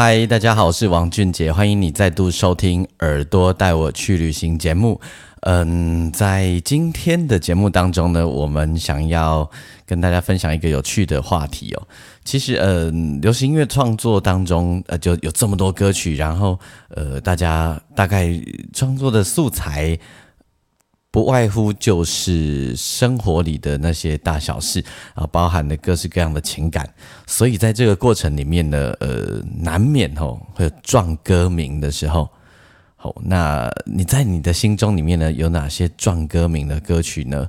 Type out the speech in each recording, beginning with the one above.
嗨，大家好，我是王俊杰，欢迎你再度收听《耳朵带我去旅行》节目。嗯，在今天的节目当中呢，我们想要跟大家分享一个有趣的话题哦。其实，嗯，流行音乐创作当中，呃，就有这么多歌曲，然后，呃，大家大概创作的素材。不外乎就是生活里的那些大小事啊，包含的各式各样的情感，所以在这个过程里面呢，呃，难免哦会有撞歌名的时候。好，那你在你的心中里面呢，有哪些撞歌名的歌曲呢？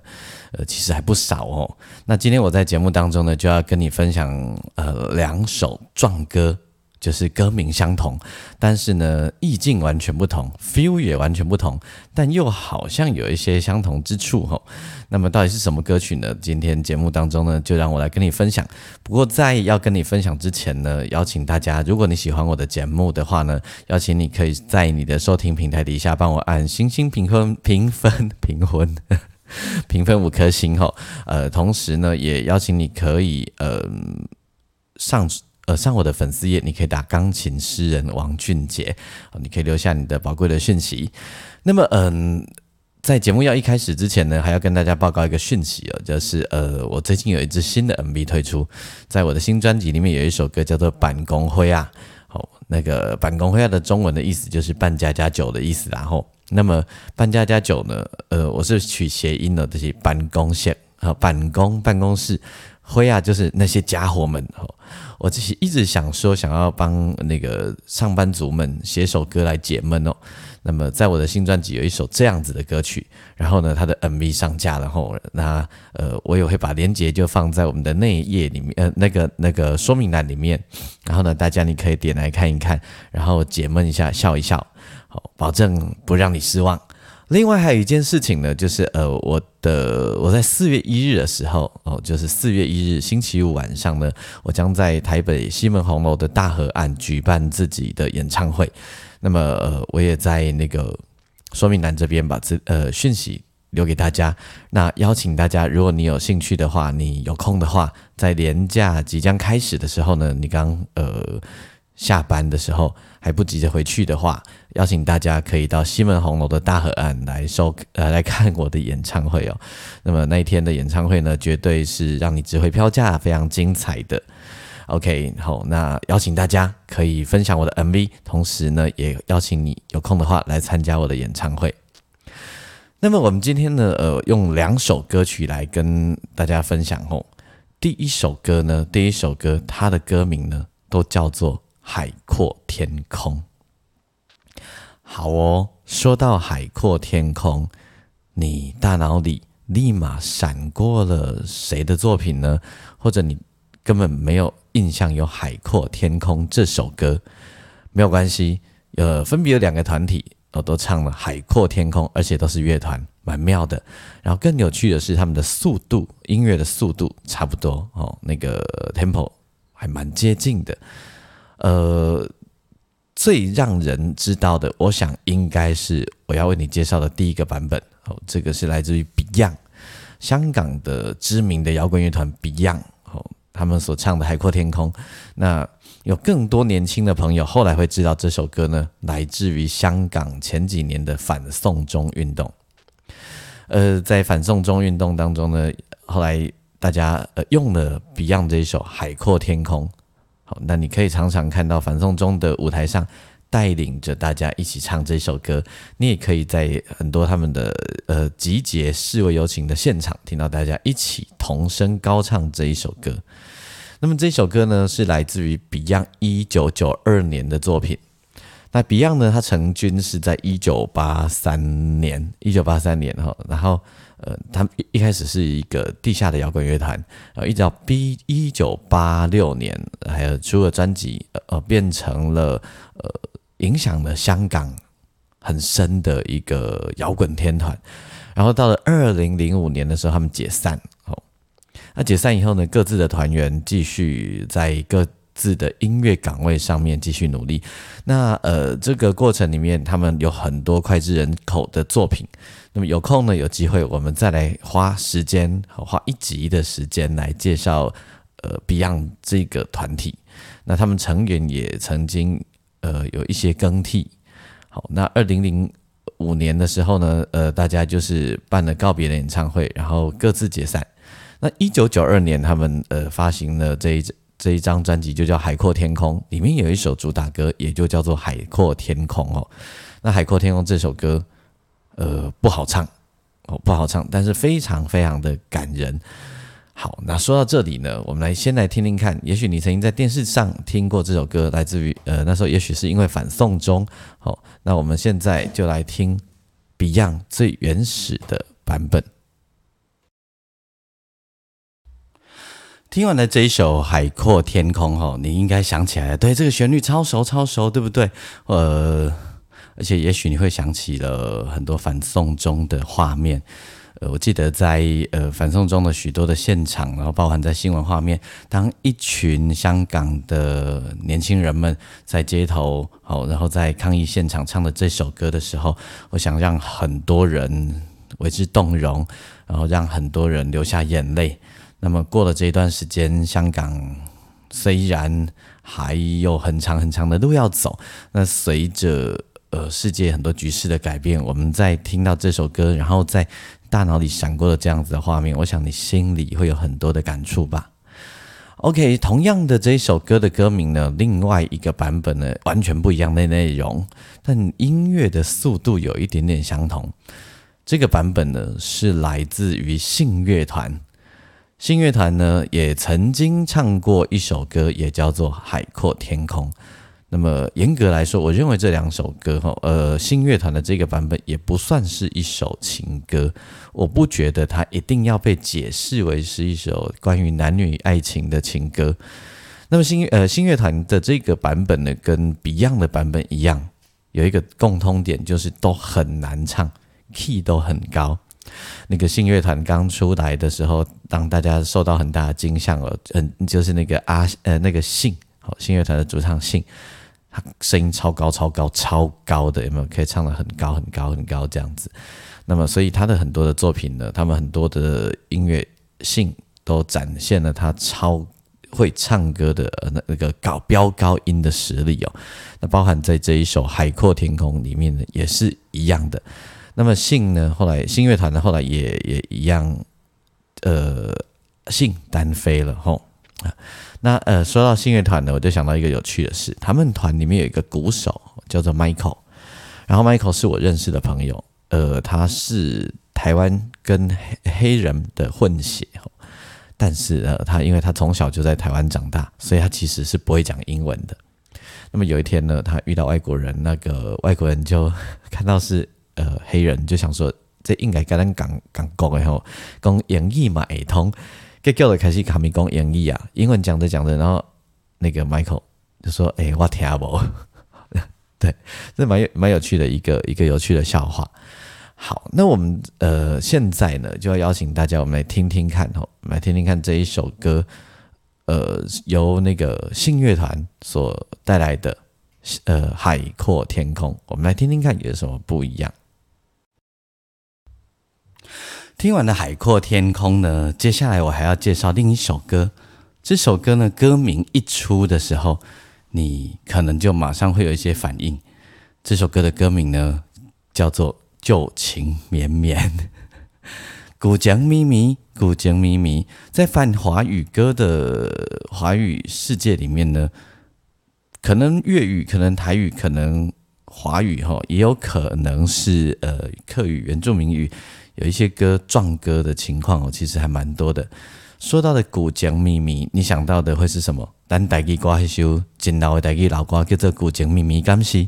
呃，其实还不少哦。那今天我在节目当中呢，就要跟你分享呃两首撞歌。就是歌名相同，但是呢，意境完全不同，feel 也完全不同，但又好像有一些相同之处哈。那么到底是什么歌曲呢？今天节目当中呢，就让我来跟你分享。不过在要跟你分享之前呢，邀请大家，如果你喜欢我的节目的话呢，邀请你可以在你的收听平台底下帮我按星星评分、评分、评分、评分五颗星哈。呃，同时呢，也邀请你可以呃上。呃，上我的粉丝页，你可以打钢琴诗人王俊杰，你可以留下你的宝贵的讯息。那么，嗯，在节目要一开始之前呢，还要跟大家报告一个讯息哦，就是呃，我最近有一支新的 MV 推出，在我的新专辑里面有一首歌叫做《板工灰啊》。好，那个“板工灰啊”的中文的意思就是“半加加酒”的意思。然后，那么“半加加酒”呢，呃，我是取谐音的，这些办公线和办公办公室。灰啊，就是那些家伙们哦。我自己一直想说，想要帮那个上班族们写首歌来解闷哦。那么，在我的新专辑有一首这样子的歌曲，然后呢，它的 MV 上架，然后那呃，我也会把链接就放在我们的内页里面，呃，那个那个说明栏里面。然后呢，大家你可以点来看一看，然后解闷一下，笑一笑，好，保证不让你失望。另外还有一件事情呢，就是呃，我的我在四月一日的时候哦，就是四月一日星期五晚上呢，我将在台北西门红楼的大河岸举办自己的演唱会。那么呃，我也在那个说明栏这边把这呃讯息留给大家。那邀请大家，如果你有兴趣的话，你有空的话，在年假即将开始的时候呢，你刚呃。下班的时候还不急着回去的话，邀请大家可以到西门红楼的大河岸来收呃来看我的演唱会哦。那么那一天的演唱会呢，绝对是让你值回票价，非常精彩的。OK，好，那邀请大家可以分享我的 MV，同时呢，也邀请你有空的话来参加我的演唱会。那么我们今天呢，呃，用两首歌曲来跟大家分享哦。第一首歌呢，第一首歌它的歌名呢，都叫做。海阔天空，好哦。说到海阔天空，你大脑里立马闪过了谁的作品呢？或者你根本没有印象有《海阔天空》这首歌？没有关系，呃，分别有两个团体，我，都唱了《海阔天空》，而且都是乐团，蛮妙的。然后更有趣的是，他们的速度，音乐的速度差不多哦，那个 tempo 还蛮接近的。呃，最让人知道的，我想应该是我要为你介绍的第一个版本哦。这个是来自于 Beyond，香港的知名的摇滚乐团 Beyond 哦，他们所唱的《海阔天空》。那有更多年轻的朋友后来会知道这首歌呢，来自于香港前几年的反送中运动。呃，在反送中运动当中呢，后来大家呃用了 Beyond 这一首《海阔天空》。好，那你可以常常看到反送中的舞台上，带领着大家一起唱这首歌。你也可以在很多他们的呃集结示威游行的现场，听到大家一起同声高唱这一首歌。那么这首歌呢，是来自于 Beyond 一九九二年的作品。那 Beyond 呢，它成军是在一九八三年，一九八三年哈，然后呃，他们一开始是一个地下的摇滚乐团，然后一直到 B 一九八六年，还有出了专辑，呃，变成了呃，影响了香港很深的一个摇滚天团。然后到了二零零五年的时候，他们解散，哦，那解散以后呢，各自的团员继续在各。字的音乐岗位上面继续努力。那呃，这个过程里面，他们有很多脍炙人口的作品。那么有空呢，有机会我们再来花时间，花一集的时间来介绍呃 Beyond 这个团体。那他们成员也曾经呃有一些更替。好，那二零零五年的时候呢，呃，大家就是办了告别的演唱会，然后各自解散。那一九九二年，他们呃发行了这一这一张专辑就叫《海阔天空》，里面有一首主打歌，也就叫做《海阔天空》哦。那《海阔天空》这首歌，呃，不好唱哦，不好唱，但是非常非常的感人。好，那说到这里呢，我们来先来听听看，也许你曾经在电视上听过这首歌，来自于呃那时候，也许是因为反送中。好，那我们现在就来听 Beyond 最原始的版本。听完了这一首《海阔天空》吼，你应该想起来，对这个旋律超熟超熟，对不对？呃，而且也许你会想起了很多反送中的画面。呃，我记得在呃反送中的许多的现场，然后包含在新闻画面，当一群香港的年轻人们在街头，好，然后在抗议现场唱的这首歌的时候，我想让很多人为之动容，然后让很多人流下眼泪。那么过了这一段时间，香港虽然还有很长很长的路要走，那随着呃世界很多局势的改变，我们在听到这首歌，然后在大脑里闪过了这样子的画面，我想你心里会有很多的感触吧。OK，同样的这一首歌的歌名呢，另外一个版本呢完全不一样的内容，但音乐的速度有一点点相同。这个版本呢是来自于信乐团。信乐团呢也曾经唱过一首歌，也叫做《海阔天空》。那么严格来说，我认为这两首歌哈，呃，信乐团的这个版本也不算是一首情歌。我不觉得它一定要被解释为是一首关于男女爱情的情歌。那么新呃新乐团的这个版本呢，跟 Beyond 的版本一样，有一个共通点，就是都很难唱，key 都很高。那个信乐团刚出来的时候，让大家受到很大的惊吓了。嗯，就是那个阿呃那个信，好信乐团的主唱信，他声音超高超高超高的，有没有可以唱的很高很高很高这样子？那么，所以他的很多的作品呢，他们很多的音乐性都展现了他超会唱歌的那那个高飙高音的实力哦。那包含在这一首《海阔天空》里面呢，也是一样的。那么信呢？后来信乐团呢？后来也也一样，呃，信单飞了吼。那呃，说到信乐团呢，我就想到一个有趣的事，他们团里面有一个鼓手叫做 Michael，然后 Michael 是我认识的朋友，呃，他是台湾跟黑黑人的混血但是呃，他因为他从小就在台湾长大，所以他其实是不会讲英文的。那么有一天呢，他遇到外国人，那个外国人就 看到是。黑人就想说，这应该跟咱讲讲讲的吼，讲英语嘛会通，结果就开始卡咪讲英语啊，英文讲着讲着，然后那个 Michael 就说：“哎，我听不。”对，这蛮有蛮有趣的一个一个有趣的笑话。好，那我们呃现在呢就要邀请大家，我们来听听看吼，来听听看这一首歌，呃，由那个信乐团所带来的呃《海阔天空》，我们来听听看有什么不一样。听完了《海阔天空》呢，接下来我还要介绍另一首歌。这首歌呢，歌名一出的时候，你可能就马上会有一些反应。这首歌的歌名呢，叫做《旧情绵绵》。古江咪咪，古江咪咪，在泛华语歌的华语世界里面呢，可能粤语，可能台语，可能华语，哈，也有可能是呃客语、原住民语。有一些歌撞歌的情况哦，其实还蛮多的。说到的古井秘密，你想到的会是什么？但大吉瓜一首，真老的大吉老瓜叫做古井秘密，敢是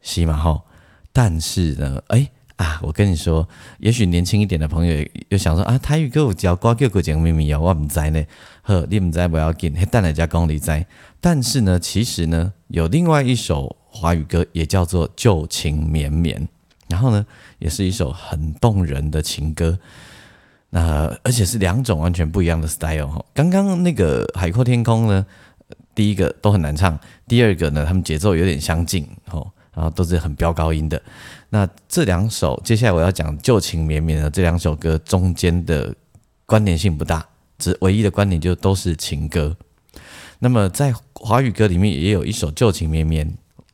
是嘛吼？但是呢，哎啊，我跟你说，也许年轻一点的朋友又想说啊，台语歌有叫歌叫古井秘密哦，我唔知呢。呵，你唔知不要紧，等人家讲你知。但是呢，其实呢，有另外一首华语歌也叫做《旧情绵绵》，然后呢，也是一首很动人的情歌。那而且是两种完全不一样的 style 哈。刚刚那个《海阔天空》呢，第一个都很难唱，第二个呢，他们节奏有点相近哦，然后都是很飙高音的。那这两首接下来我要讲《旧情绵绵》的这两首歌中间的关联性不大，只唯一的关联就都是情歌。那么在华语歌里面也有一首《旧情绵绵》，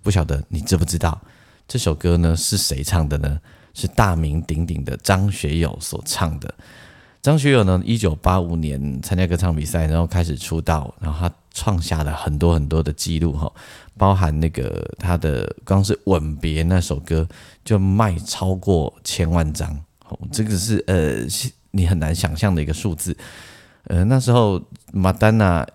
不晓得你知不知道这首歌呢是谁唱的呢？是大名鼎鼎的张学友所唱的。张学友呢，一九八五年参加歌唱比赛，然后开始出道，然后他创下了很多很多的记录哈，包含那个他的光是《吻别》那首歌就卖超过千万张，这个是呃你很难想象的一个数字。呃，那时候马丹娜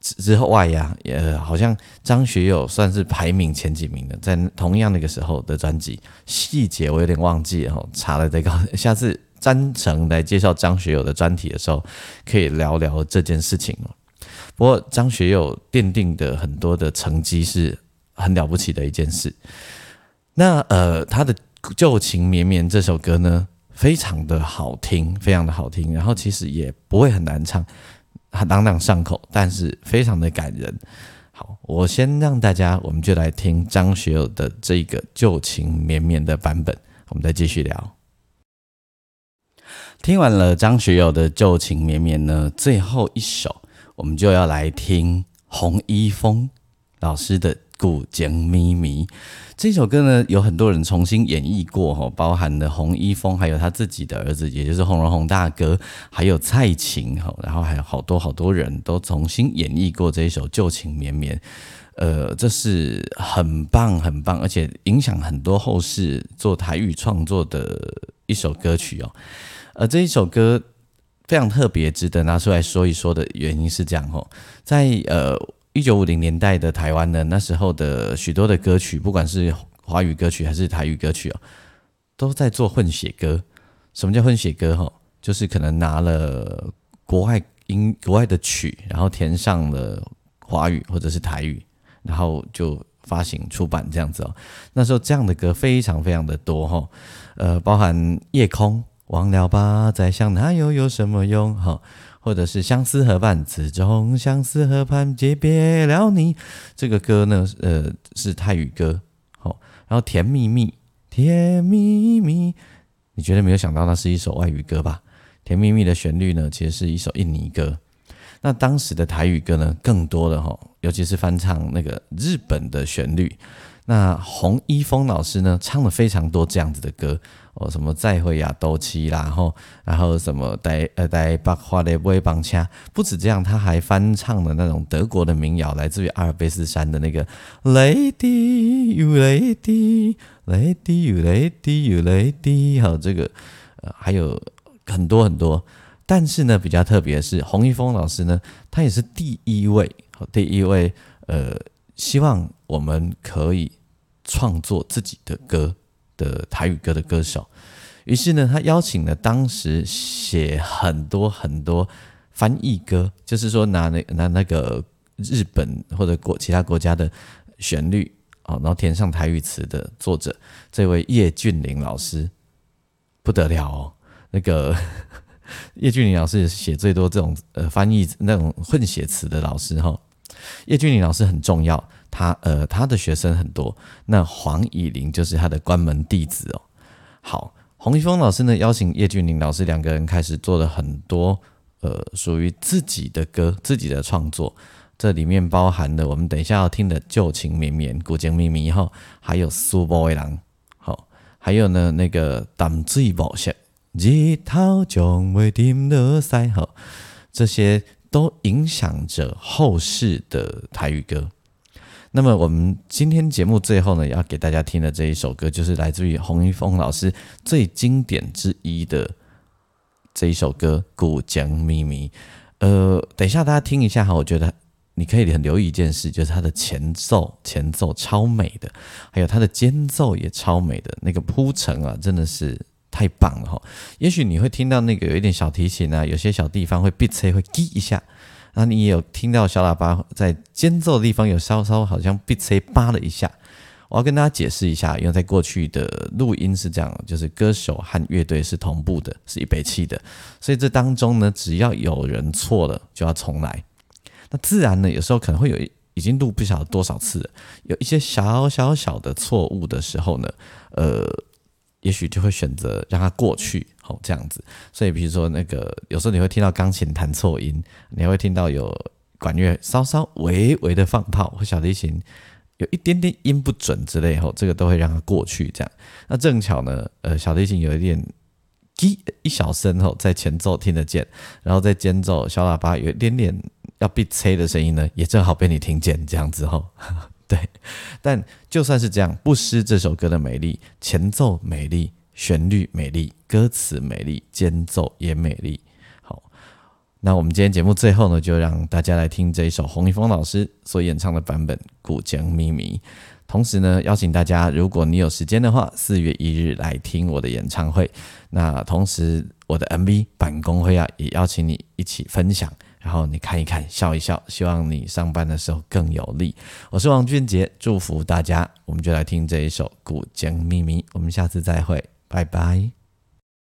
之后外呀，呃，好像张学友算是排名前几名的，在同样那个时候的专辑，细节我有点忘记了，查了再告，下次。专程来介绍张学友的专题的时候，可以聊聊这件事情不过张学友奠定的很多的成绩是很了不起的一件事。那呃，他的《旧情绵绵》这首歌呢，非常的好听，非常的好听。然后其实也不会很难唱，很朗朗上口，但是非常的感人。好，我先让大家，我们就来听张学友的这个《旧情绵绵》的版本，我们再继续聊。听完了张学友的旧情绵绵呢，最后一首我们就要来听洪一峰老师的《古井咪咪》这首歌呢，有很多人重新演绎过哈，包含了洪一峰，还有他自己的儿子，也就是洪荣宏大哥，还有蔡琴哈，然后还有好多好多人都重新演绎过这一首旧情绵绵，呃，这是很棒很棒，而且影响很多后世做台语创作的一首歌曲哦。而这一首歌非常特别，值得拿出来说一说的原因是这样吼，在呃一九五零年代的台湾呢，那时候的许多的歌曲，不管是华语歌曲还是台语歌曲哦，都在做混血歌。什么叫混血歌？吼，就是可能拿了国外音、国外的曲，然后填上了华语或者是台语，然后就发行出版这样子哦。那时候这样的歌非常非常的多哈，呃，包含夜空。忘了吧，再想那又有什么用？哈，或者是相思河畔，此中相思河畔结别了你。这个歌呢，呃，是泰语歌。好，然后甜蜜蜜，甜蜜蜜，你绝对没有想到那是一首外语歌吧？甜蜜蜜的旋律呢，其实是一首印尼歌。那当时的台语歌呢，更多的哈，尤其是翻唱那个日本的旋律。那洪一峰老师呢，唱了非常多这样子的歌。哦，什么再会呀，斗气啦，然后，然后什么带呃带百花的微棒腔，不止这样，他还翻唱了那种德国的民谣，来自于阿尔卑斯山的那个 Lady You Lady Lady You Lady You Lady，还有这个呃还有很多很多，但是呢，比较特别的是洪一峰老师呢，他也是第一位，第一位呃，希望我们可以创作自己的歌。的台语歌的歌手，于是呢，他邀请了当时写很多很多翻译歌，就是说拿那拿那个日本或者国其他国家的旋律哦，然后填上台语词的作者，这位叶俊麟老师不得了哦，那个 叶俊麟老师写最多这种呃翻译那种混血词的老师哈，叶俊麟老师很重要。他呃，他的学生很多，那黄以玲就是他的关门弟子哦。好，洪一峰老师呢邀请叶俊麟老师两个人开始做了很多呃属于自己的歌、自己的创作，这里面包含了我们等一下要听的《旧情绵绵》《古井咪咪》后，还有《苏波威郎》好，还有呢那个《淡水无色》日头将未停的塞好，这些都影响着后世的台语歌。那么我们今天节目最后呢，要给大家听的这一首歌，就是来自于洪一峰老师最经典之一的这一首歌《古江秘密》。呃，等一下大家听一下哈，我觉得你可以很留意一件事，就是它的前奏，前奏超美的，还有它的间奏也超美的，那个铺陈啊，真的是太棒了哈。也许你会听到那个有一点小提琴啊，有些小地方会闭吹，会滴一下，然后你也有听到小喇叭在间奏的地方有稍稍好像闭吹扒了一下。我要跟大家解释一下，因为在过去的录音是这样，就是歌手和乐队是同步的，是一北气的，所以这当中呢，只要有人错了，就要重来。那自然呢，有时候可能会有已经录不晓得多少次了，有一些小小小的错误的时候呢，呃，也许就会选择让它过去，哦，这样子。所以比如说那个，有时候你会听到钢琴弹错音，你会听到有管乐稍稍微微的放炮，或小提琴。有一点点音不准之类，吼，这个都会让它过去。这样，那正巧呢，呃，小提琴有一点滴一小声，吼，在前奏听得见，然后在间奏小喇叭有一点点要被吹的声音呢，也正好被你听见。这样子，吼，对。但就算是这样，不失这首歌的美丽，前奏美丽，旋律美丽，歌词美丽，间奏也美丽。好那我们今天节目最后呢，就让大家来听这一首洪一峰老师所演唱的版本《古江秘密》。同时呢，邀请大家，如果你有时间的话，四月一日来听我的演唱会。那同时，我的 MV 版工会啊，也邀请你一起分享，然后你看一看，笑一笑，希望你上班的时候更有力。我是王俊杰，祝福大家。我们就来听这一首《古江秘密》，我们下次再会，拜拜。